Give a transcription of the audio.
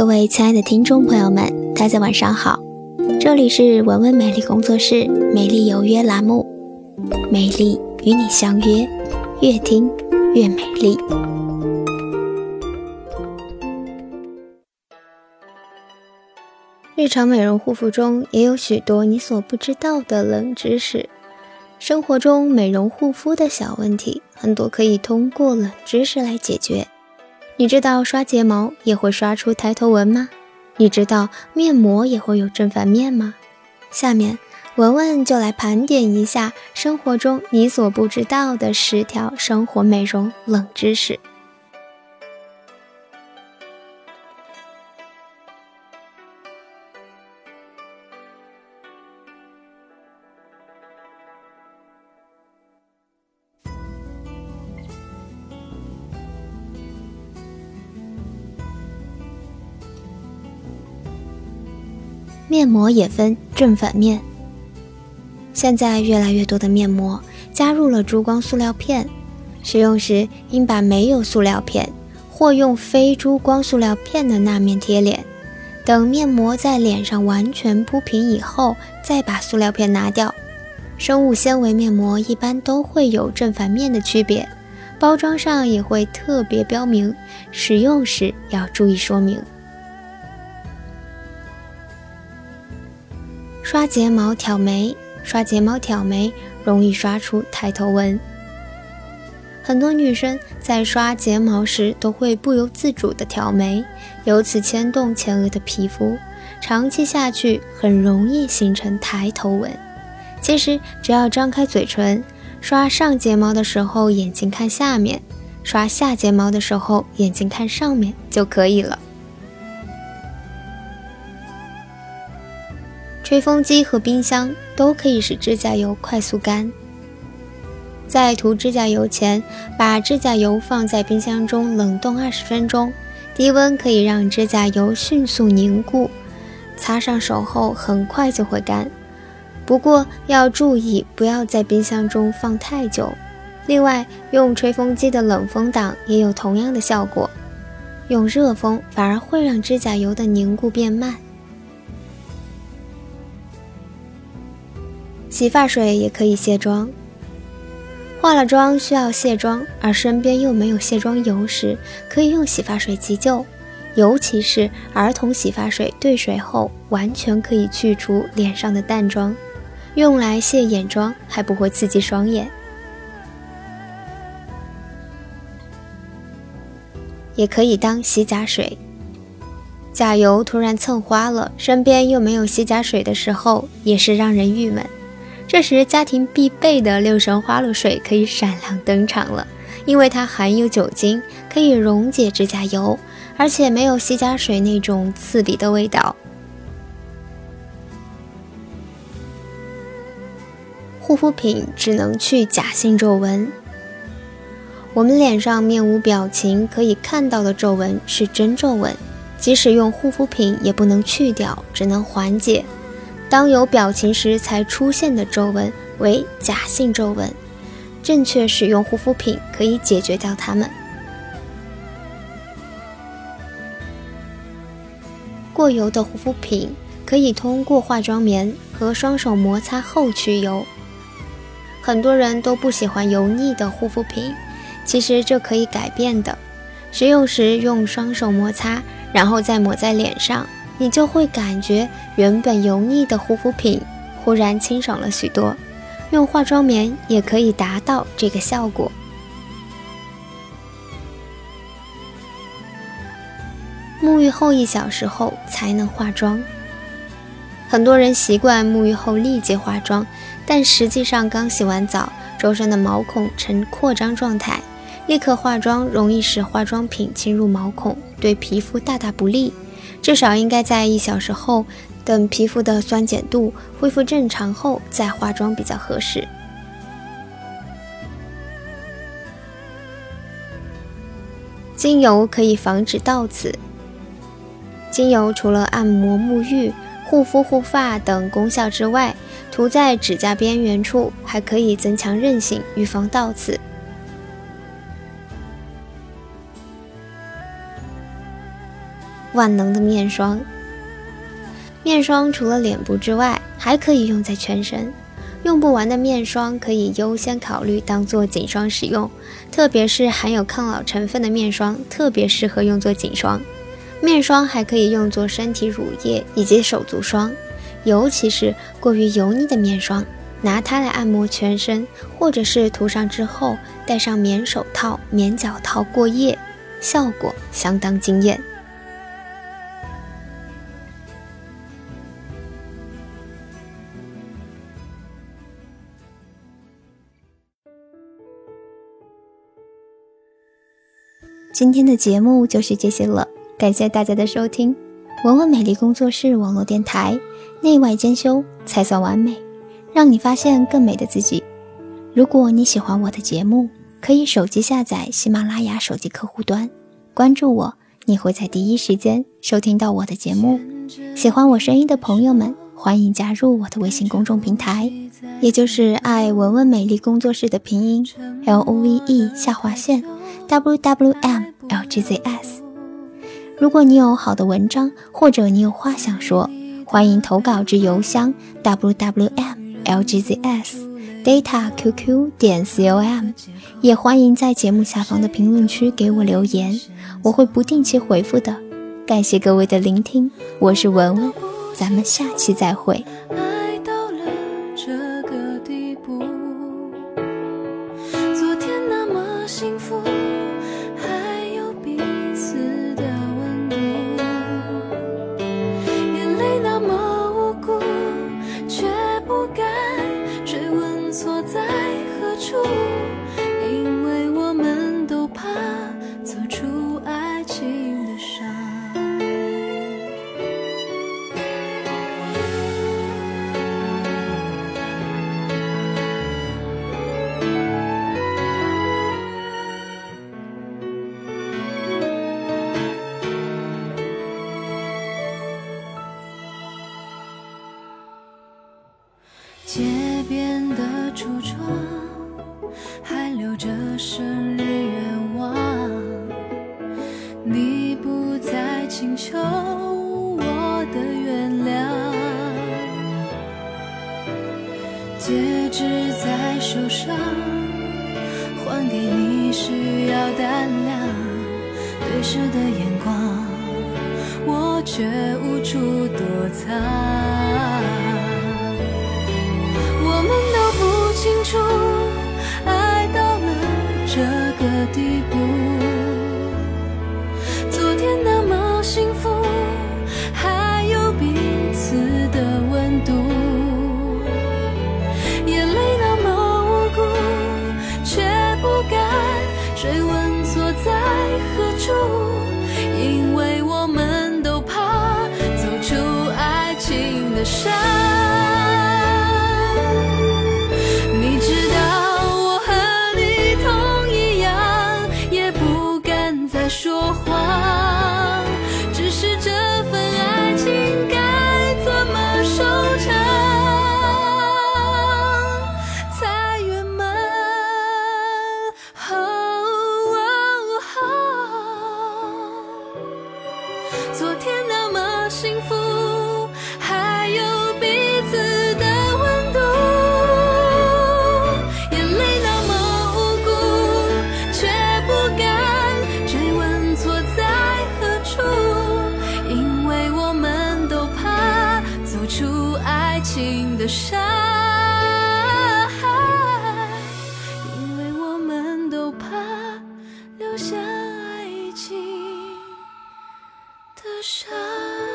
各位亲爱的听众朋友们，大家晚上好，这里是文文美丽工作室美丽有约栏目，美丽与你相约，越听越美丽。日常美容护肤中也有许多你所不知道的冷知识，生活中美容护肤的小问题，很多可以通过冷知识来解决。你知道刷睫毛也会刷出抬头纹吗？你知道面膜也会有正反面吗？下面文文就来盘点一下生活中你所不知道的十条生活美容冷知识。面膜也分正反面。现在越来越多的面膜加入了珠光塑料片，使用时应把没有塑料片或用非珠光塑料片的那面贴脸。等面膜在脸上完全铺平以后，再把塑料片拿掉。生物纤维面膜一般都会有正反面的区别，包装上也会特别标明，使用时要注意说明。刷睫毛挑眉，刷睫毛挑眉容易刷出抬头纹。很多女生在刷睫毛时都会不由自主地挑眉，由此牵动前额的皮肤，长期下去很容易形成抬头纹。其实只要张开嘴唇，刷上睫毛的时候眼睛看下面，刷下睫毛的时候眼睛看上面就可以了。吹风机和冰箱都可以使指甲油快速干。在涂指甲油前，把指甲油放在冰箱中冷冻二十分钟，低温可以让指甲油迅速凝固，擦上手后很快就会干。不过要注意，不要在冰箱中放太久。另外，用吹风机的冷风挡也有同样的效果，用热风反而会让指甲油的凝固变慢。洗发水也可以卸妆。化了妆需要卸妆，而身边又没有卸妆油时，可以用洗发水急救。尤其是儿童洗发水兑水后，完全可以去除脸上的淡妆，用来卸眼妆还不会刺激双眼。也可以当洗甲水。甲油突然蹭花了，身边又没有洗甲水的时候，也是让人郁闷。这时，家庭必备的六神花露水可以闪亮登场了，因为它含有酒精，可以溶解指甲油，而且没有洗甲水那种刺鼻的味道。护肤品只能去假性皱纹，我们脸上面无表情可以看到的皱纹是真皱纹，即使用护肤品也不能去掉，只能缓解。当有表情时才出现的皱纹为假性皱纹，正确使用护肤品可以解决掉它们。过油的护肤品可以通过化妆棉和双手摩擦后去油。很多人都不喜欢油腻的护肤品，其实这可以改变的。使用时用双手摩擦，然后再抹在脸上。你就会感觉原本油腻的护肤品忽然清爽了许多，用化妆棉也可以达到这个效果。沐浴后一小时后才能化妆，很多人习惯沐浴后立即化妆，但实际上刚洗完澡，周身的毛孔呈扩张状态，立刻化妆容易使化妆品侵入毛孔，对皮肤大大不利。至少应该在一小时后，等皮肤的酸碱度恢复正常后再化妆比较合适。精油可以防止倒刺。精油除了按摩、沐浴、护肤、护发等功效之外，涂在指甲边缘处还可以增强韧性，预防倒刺。万能的面霜。面霜除了脸部之外，还可以用在全身。用不完的面霜可以优先考虑当做颈霜使用，特别是含有抗老成分的面霜，特别适合用作颈霜。面霜还可以用作身体乳液以及手足霜，尤其是过于油腻的面霜，拿它来按摩全身，或者是涂上之后戴上棉手套、棉脚套过夜，效果相当惊艳。今天的节目就是这些了，感谢大家的收听。文文美丽工作室网络电台，内外兼修才算完美，让你发现更美的自己。如果你喜欢我的节目，可以手机下载喜马拉雅手机客户端，关注我，你会在第一时间收听到我的节目。喜欢我声音的朋友们，欢迎加入我的微信公众平台，也就是爱文文美丽工作室的拼音 L O V E 下划线。W w m l g z s，如果你有好的文章或者你有话想说，欢迎投稿至邮箱 w w m l g z s data qq 点 com，也欢迎在节目下方的评论区给我留言，我会不定期回复的。感谢各位的聆听，我是文文，咱们下期再会。错在何处？你不再请求我的原谅，戒指在手上，还给你需要胆量，对视的眼光，我却无处躲藏。清的伤，因为我们都怕留下爱情的伤。